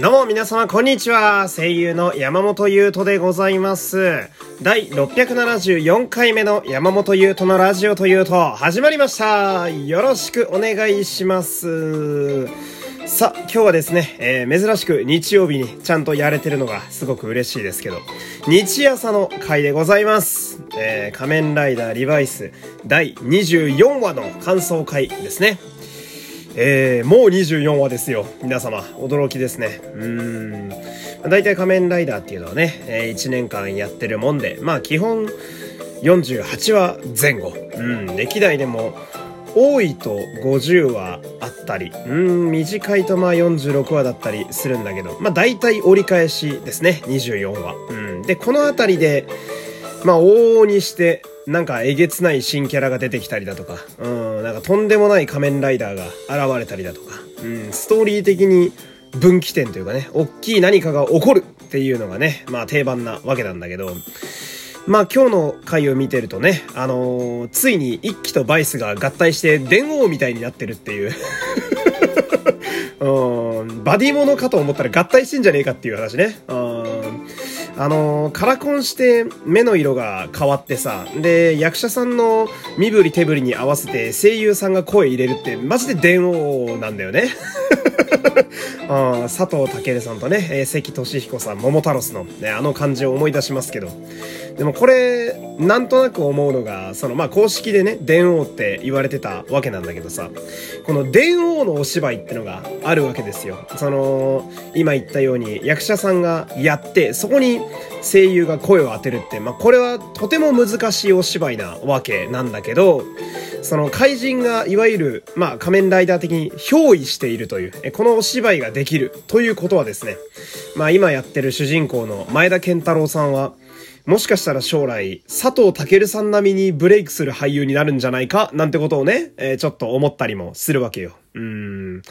どうも皆様こんにちは。声優の山本優斗でございます。第674回目の山本優斗のラジオというと始まりました。よろしくお願いします。さあ、今日はですね、えー珍しく日曜日にちゃんとやれてるのがすごく嬉しいですけど、日朝の回でございます。えー仮面ライダーリバイス第24話の感想回ですね。えー、もう24話ですよ。皆様、驚きですね。うーん。まあ大体仮面ライダーっていうのはね、えー1年間やってるもんで、まあ基本48話前後。うん、歴代でも多いと50話あったり、うん、短いとまあ46話だったりするんだけど、まあ大体折り返しですね、24話。うん。で、このあたりで、まあ、往々にして、なんかえげつない新キャラが出てきたりだとか、うん、なんかとんでもない仮面ライダーが現れたりだとか、うん、ストーリー的に分岐点というかね、大きい何かが起こるっていうのがね、まあ定番なわけなんだけど、まあ今日の回を見てるとね、あのーついに一機とバイスが合体して電王みたいになってるっていう。うん、バディモノかと思ったら合体してんじゃねえかっていう話ね。うんあのーカラコンして目の色が変わってさ、で、役者さんの身振り手振りに合わせて声優さんが声入れるって、マジで電王なんだよね。あ佐藤健さんとね、えー関俊彦さん、桃太郎の、ね、あの感じを思い出しますけど。でもこれ、なんとなく思うのが、その、まあ、公式でね、電王って言われてたわけなんだけどさ、この電王のお芝居ってのがあるわけですよ。その、今言ったように役者さんがやって、そこに声優が声を当てるって、まあ、これはとても難しいお芝居なわけなんだけど、その怪人がいわゆる、まあ、仮面ライダー的に憑依しているという、このお芝居ができるということはですね、まあ、今やってる主人公の前田健太郎さんは、もしかしたら将来、佐藤健さん並みにブレイクする俳優になるんじゃないか？なんてことをね、えーちょっと思ったりもするわけよ。うーん。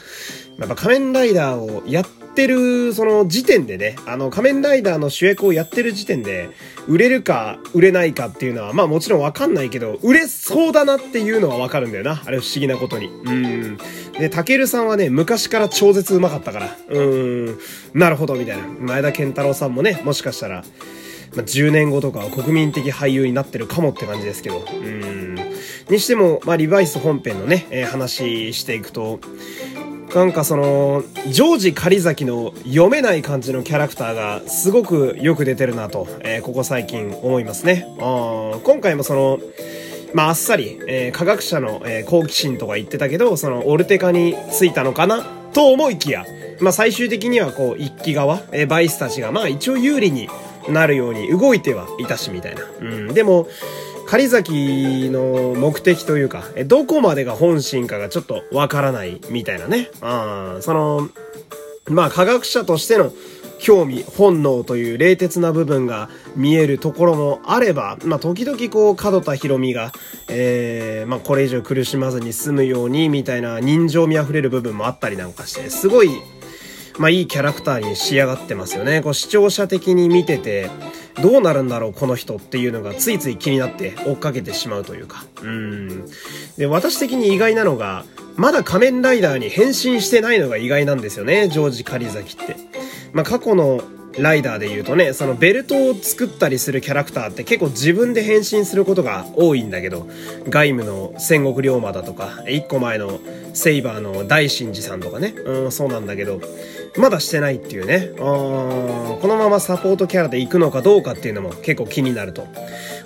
やっぱ仮面ライダーをやってる、その時点でね、あの仮面ライダーの主役をやってる時点で、売れるか売れないかっていうのは、まあもちろんわかんないけど、売れそうだなっていうのはわかるんだよな。あれ不思議なことに。うん。で、タケルさんはね、昔から超絶うまかったから。うーん。なるほど、みたいな。前田健太郎さんもね、もしかしたら、まあ、10年後とか国民的俳優になってるかもって感じですけど。うん。にしても、まあ、リバイス本編のね、えー話していくと、なんかその、ジョージ狩崎の読めない感じのキャラクターがすごくよく出てるなと、えーここ最近思いますね。あ今回もその、まあ、あっさり、えー科学者の、えー好奇心とか言ってたけど、その、オルテカについたのかなと思いきや、まあ、最終的にはこう、一機側、えーバイスたちが、まあ、一応有利になるように動いてはいたし、みたいな。うん。でも、狩崎の目的というか、どこまでが本心かがちょっとわからないみたいなね。あその、まあ科学者としての興味、本能という冷徹な部分が見えるところもあれば、まあ時々こう角田博美が、えー、まあこれ以上苦しまずに済むようにみたいな人情味あふれる部分もあったりなんかして、すごい、まあいいキャラクターに仕上がってますよね。こう視聴者的に見てて、どうなるんだろうこの人っていうのがついつい気になって追っかけてしまうというか。うん。で、私的に意外なのが、まだ仮面ライダーに変身してないのが意外なんですよね、ジョージ・カリザキって。まあ過去のライダーで言うとね、そのベルトを作ったりするキャラクターって結構自分で変身することが多いんだけど、外務の戦国龍馬だとか、一個前のセイバーの大神寺さんとかね、うん、そうなんだけど、まだしてないっていうね、このままサポートキャラで行くのかどうかっていうのも結構気になると。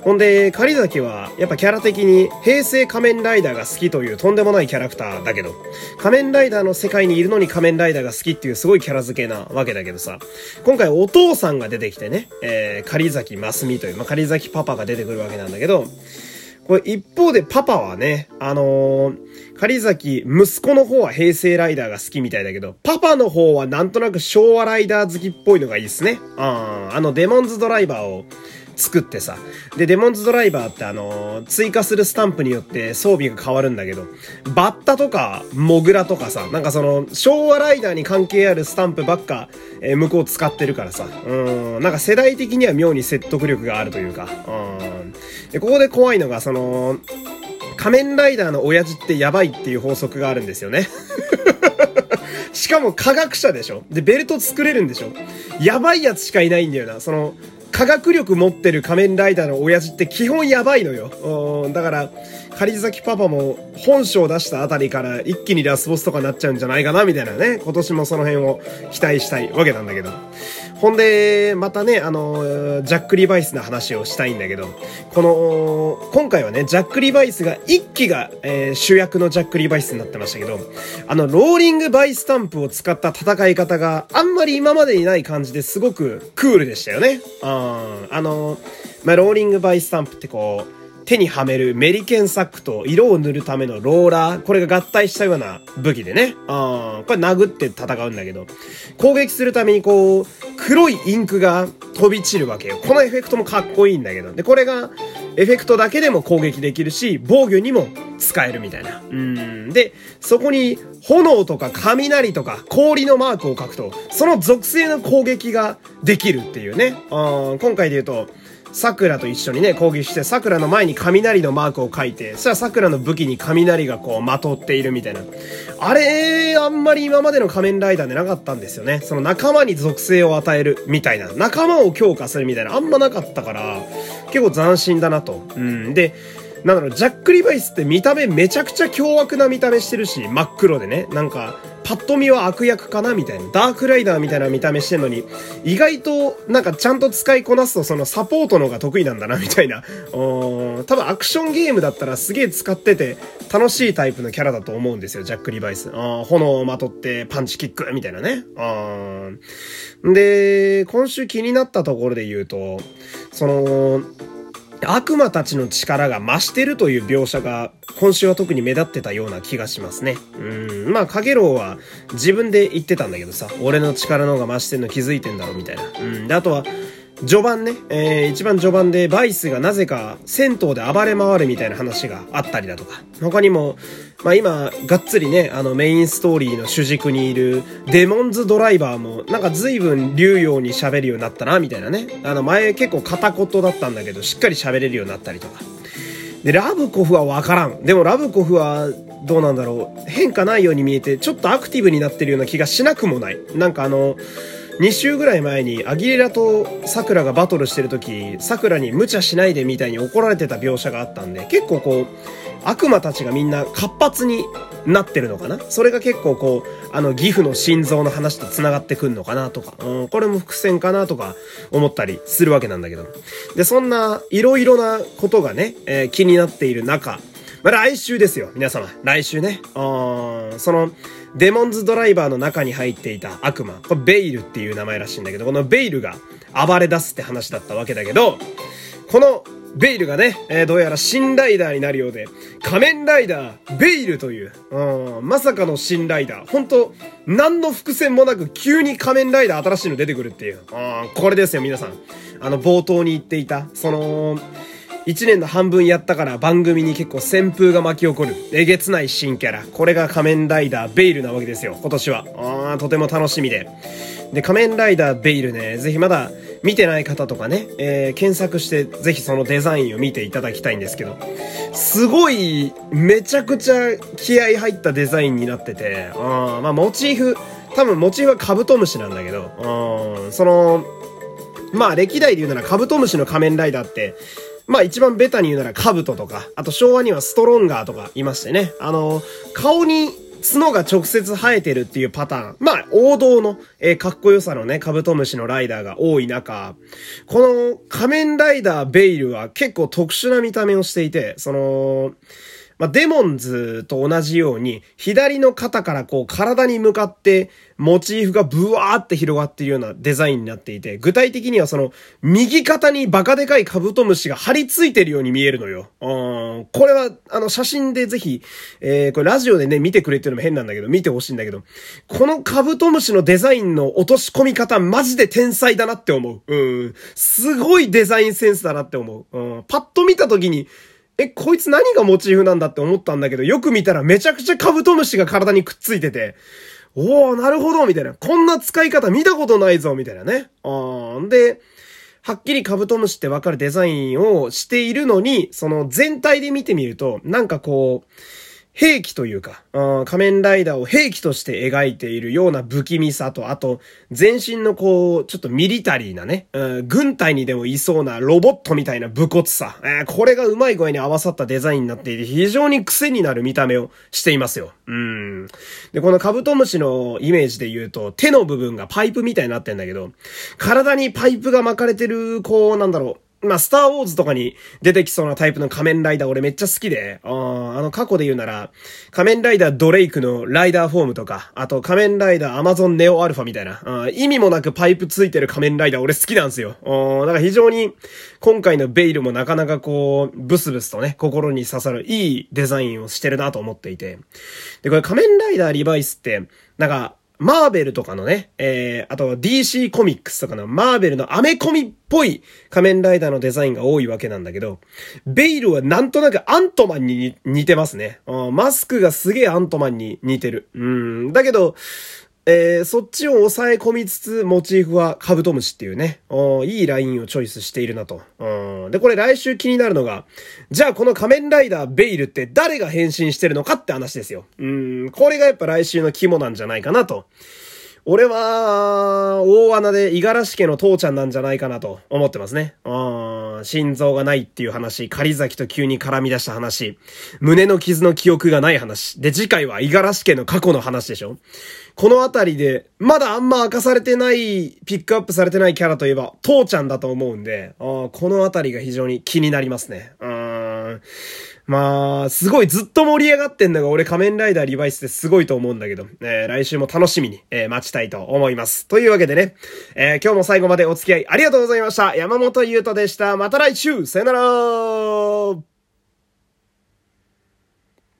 ほんで、狩崎は、やっぱキャラ的に、平成仮面ライダーが好きというとんでもないキャラクターだけど、仮面ライダーの世界にいるのに仮面ライダーが好きっていうすごいキャラ付けなわけだけどさ、今回お父さんが出てきてね、えー、狩崎ますみという、まあ、狩崎パパが出てくるわけなんだけど、これ一方でパパはね、あのー、狩崎、息子の方は平成ライダーが好きみたいだけど、パパの方はなんとなく昭和ライダー好きっぽいのがいいですね。ああ、あのデモンズドライバーを作ってさ。で、デモンズドライバーってあのー追加するスタンプによって装備が変わるんだけど、バッタとか、モグラとかさ、なんかその、昭和ライダーに関係あるスタンプばっか、えー向こう使ってるからさ。うん、なんか世代的には妙に説得力があるというか。うん。で、ここで怖いのが、その、仮面ライダーの親父ってやばいっていう法則があるんですよね。しかも科学者でしょで、ベルト作れるんでしょやばいやつしかいないんだよな。その、科学力持ってる仮面ライダーの親父って基本やばいのよ。だから、狩崎パパも本性を出したあたりから一気にラスボスとかになっちゃうんじゃないかなみたいなね、今年もその辺を期待したいわけなんだけど。ほんで、またね、あの、ジャック・リバイスの話をしたいんだけど、この、今回はね、ジャック・リバイスが、一期が、えー、主役のジャック・リバイスになってましたけど、あの、ローリングバイスタンプを使った戦い方があんまり今までにない感じですごくクールでしたよね。ああの、まあ、ローリングバイスタンプってこう、手にはめるメリケンサックと色を塗るためのローラー、これが合体したような武器でね。あこれ殴って戦うんだけど、攻撃するためにこう、黒いインクが飛び散るわけよ。このエフェクトもかっこいいんだけど。で、これが、エフェクトだけでも攻撃できるし、防御にも使えるみたいな。うん。で、そこに炎とか雷とか氷のマークを書くと、その属性の攻撃ができるっていうね。あ今回で言うと、桜と一緒にね、攻撃して、桜の前に雷のマークを書いて、そしたら桜の武器に雷がこう、まとっているみたいな。あれ、あんまり今までの仮面ライダーでなかったんですよね。その仲間に属性を与えるみたいな。仲間を強化するみたいな。あんまなかったから、結構斬新だなと。うん。で、なんだろう、ジャック・リバイスって見た目めちゃくちゃ凶悪な見た目してるし、真っ黒でね。なんか、パッと見は悪役かなみたいな。ダークライダーみたいな見た目してんのに、意外と、なんかちゃんと使いこなすとそのサポートのが得意なんだな、みたいな。多分アクションゲームだったらすげえ使ってて楽しいタイプのキャラだと思うんですよ、ジャック・リバイス。炎をまとってパンチキックみたいなね。で、今週気になったところで言うと、その、悪魔たちの力が増してるという描写が今週は特に目立ってたような気がしますね。うん。まあ、かげろうは自分で言ってたんだけどさ、俺の力の方が増してんの気づいてんだろみたいな。うん。で、あとは、序盤ね、えー、一番序盤でバイスがなぜか銭湯で暴れ回るみたいな話があったりだとか、他にも、まあ今、がっつりね、あのメインストーリーの主軸にいるデモンズドライバーも、なんか随分流用に喋るようになったな、みたいなね。あの前結構片言だったんだけど、しっかり喋れるようになったりとか。で、ラブコフはわからん。でもラブコフはどうなんだろう。変化ないように見えて、ちょっとアクティブになってるような気がしなくもない。なんかあの、2週ぐらい前にアギレラとサクラがバトルしてる時、サクラに無茶しないでみたいに怒られてた描写があったんで、結構こう、悪魔たちがみんな活発になってるのかな？それが結構こう、あの、ギフの心臓の話と繋がってくんのかなとか、うん、これも伏線かなとか思ったりするわけなんだけど。で、そんな色々なことがね、えー、気になっている中、まあ、来週ですよ、皆様。来週ね。あその、デモンズドライバーの中に入っていた悪魔。これベイルっていう名前らしいんだけど、このベイルが暴れ出すって話だったわけだけど、このベイルがね、えー、どうやら新ライダーになるようで、仮面ライダー、ベイルという、うん、まさかの新ライダー。ほんと、何の伏線もなく急に仮面ライダー新しいの出てくるっていう。うん、これですよ、皆さん。あの、冒頭に言っていた、その、1年の半分やったから番組に結構旋風が巻き起こる、えげつない新キャラ。これが仮面ライダーベイルなわけですよ、今年は。あー、とても楽しみで。で、仮面ライダーベイルね、ぜひまだ見てない方とかね、えー、検索してぜひそのデザインを見ていただきたいんですけど、すごい、めちゃくちゃ気合入ったデザインになってて、あまあモチーフ、多分モチーフはカブトムシなんだけど、その、まあ歴代で言うならカブトムシの仮面ライダーって、まあ一番ベタに言うならカブトとか、あと昭和にはストロンガーとかいましてね。あの、顔に角が直接生えてるっていうパターン。まあ、王道の、えー、かっこよさのね、カブトムシのライダーが多い中、この仮面ライダーベイルは結構特殊な見た目をしていて、その、まあ、デモンズと同じように、左の肩からこう体に向かってモチーフがブワーって広がっているようなデザインになっていて、具体的にはその、右肩にバカでかいカブトムシが張り付いてるように見えるのよ。うん。これは、あの、写真でぜひ、えー、これラジオでね、見てくれてるのも変なんだけど、見てほしいんだけど、このカブトムシのデザインの落とし込み方、マジで天才だなって思う。うん。すごいデザインセンスだなって思う。うん。パッと見た時に、え、こいつ何がモチーフなんだって思ったんだけど、よく見たらめちゃくちゃカブトムシが体にくっついてて、おー、なるほど、みたいな。こんな使い方見たことないぞ、みたいなね。あーんで、はっきりカブトムシってわかるデザインをしているのに、その全体で見てみると、なんかこう、兵器というか、仮面ライダーを兵器として描いているような不気味さと、あと、全身のこう、ちょっとミリタリーなね、軍隊にでもいそうなロボットみたいな武骨さ、これがうまい具合に合わさったデザインになっていて、非常に癖になる見た目をしていますよ。うん。で、このカブトムシのイメージで言うと、手の部分がパイプみたいになってんだけど、体にパイプが巻かれてる、こう、なんだろう、まあ、スターウォーズとかに出てきそうなタイプの仮面ライダー俺めっちゃ好きで、ああの過去で言うなら、仮面ライダードレイクのライダーフォームとか、あと仮面ライダーアマゾンネオアルファみたいな、意味もなくパイプついてる仮面ライダー俺好きなんですよ。だから非常に今回のベイルもなかなかこう、ブスブスとね、心に刺さるいいデザインをしてるなと思っていて。で、これ仮面ライダーリバイスって、なんか、マーベルとかのね、えー、あと DC コミックスとかのマーベルのアメコミっぽい仮面ライダーのデザインが多いわけなんだけど、ベイルはなんとなくアントマンに似てますね。マスクがすげえアントマンに似てる。うん。だけど、えー、そっちを抑え込みつつ、モチーフはカブトムシっていうね、いいラインをチョイスしているなと。で、これ来週気になるのが、じゃあこの仮面ライダーベイルって誰が変身してるのかって話ですよ。うん、これがやっぱ来週の肝なんじゃないかなと。俺は、大穴で五十嵐家の父ちゃんなんじゃないかなと思ってますね。うん、心臓がないっていう話、仮崎と急に絡み出した話、胸の傷の記憶がない話。で、次回は五十嵐家の過去の話でしょこのあたりで、まだあんま明かされてない、ピックアップされてないキャラといえば、父ちゃんだと思うんで、あこのあたりが非常に気になりますね。うん。まあ、すごいずっと盛り上がってんのが俺仮面ライダーリバイスですごいと思うんだけど、えー、来週も楽しみに、えー、待ちたいと思います。というわけでね、えー、今日も最後までお付き合いありがとうございました。山本優斗でした。また来週さよなら